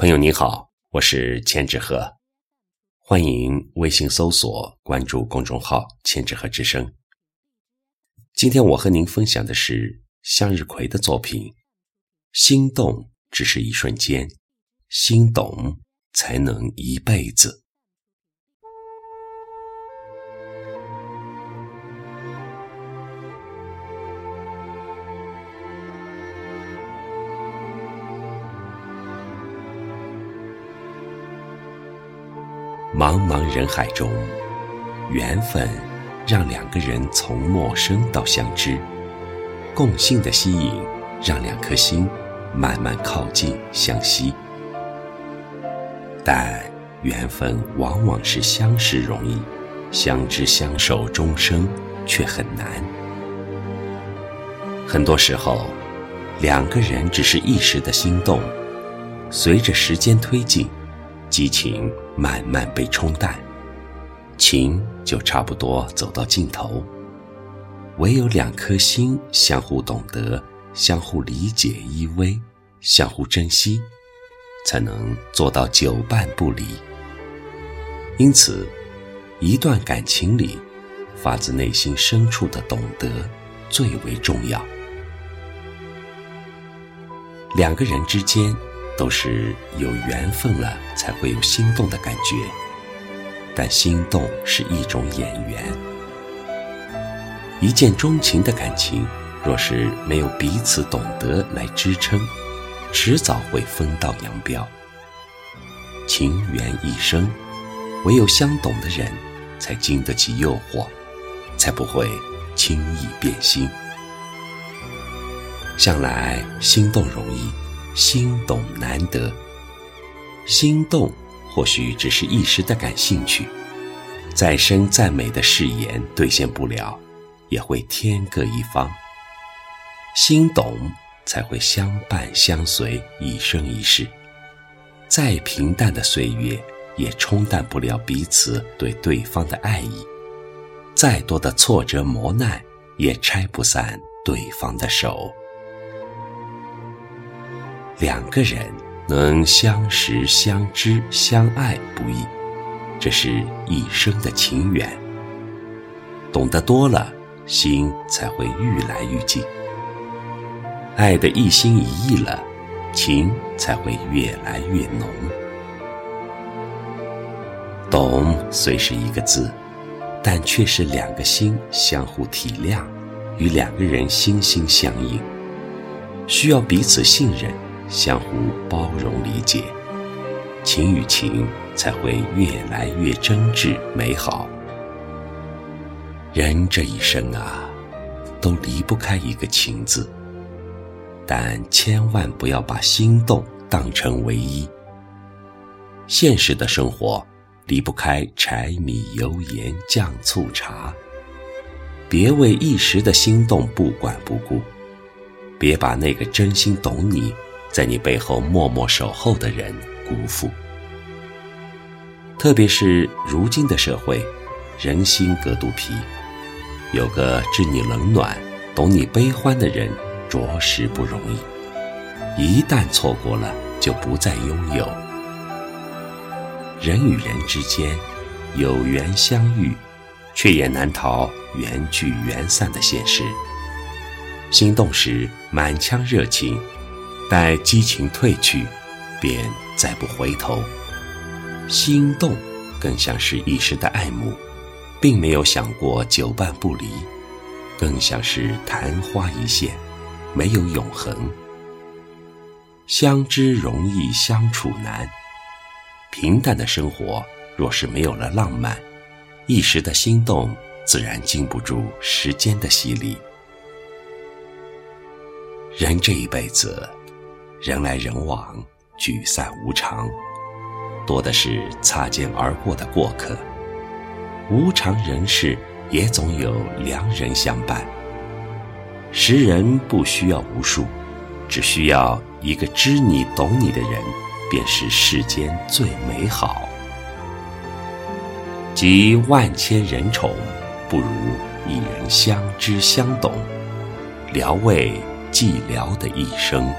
朋友你好，我是千纸鹤，欢迎微信搜索关注公众号“千纸鹤之声”。今天我和您分享的是向日葵的作品，《心动只是一瞬间，心动才能一辈子》。茫茫人海中，缘分让两个人从陌生到相知，共性的吸引让两颗心慢慢靠近相惜。但缘分往往是相识容易，相知相守终生却很难。很多时候，两个人只是一时的心动，随着时间推进。激情慢慢被冲淡，情就差不多走到尽头。唯有两颗心相互懂得、相互理解、依偎、相互珍惜，才能做到久伴不离。因此，一段感情里，发自内心深处的懂得最为重要。两个人之间。都是有缘分了才会有心动的感觉，但心动是一种眼缘。一见钟情的感情，若是没有彼此懂得来支撑，迟早会分道扬镳。情缘一生，唯有相懂的人，才经得起诱惑，才不会轻易变心。向来心动容易。心动难得，心动或许只是一时的感兴趣，再深再美的誓言兑现不了，也会天各一方。心懂才会相伴相随一生一世，再平淡的岁月也冲淡不了彼此对对方的爱意，再多的挫折磨难也拆不散对方的手。两个人能相识、相知、相爱不易，这是一生的情缘。懂得多了，心才会愈来愈近；爱得一心一意了，情才会越来越浓。懂虽是一个字，但却是两个心相互体谅，与两个人心心相印，需要彼此信任。相互包容理解，情与情才会越来越真挚美好。人这一生啊，都离不开一个情字，但千万不要把心动当成唯一。现实的生活离不开柴米油盐酱醋茶，别为一时的心动不管不顾，别把那个真心懂你。在你背后默默守候的人辜负，特别是如今的社会，人心隔肚皮，有个知你冷暖、懂你悲欢的人，着实不容易。一旦错过了，就不再拥有。人与人之间有缘相遇，却也难逃缘聚缘散的现实。心动时满腔热情。待激情褪去，便再不回头。心动更像是一时的爱慕，并没有想过久伴不离，更像是昙花一现，没有永恒。相知容易相处难，平淡的生活若是没有了浪漫，一时的心动自然经不住时间的洗礼。人这一辈子。人来人往，聚散无常，多的是擦肩而过的过客。无常人世，也总有良人相伴。识人不需要无数，只需要一个知你懂你的人，便是世间最美好。集万千人宠，不如一人相知相懂，聊慰寂寥的一生。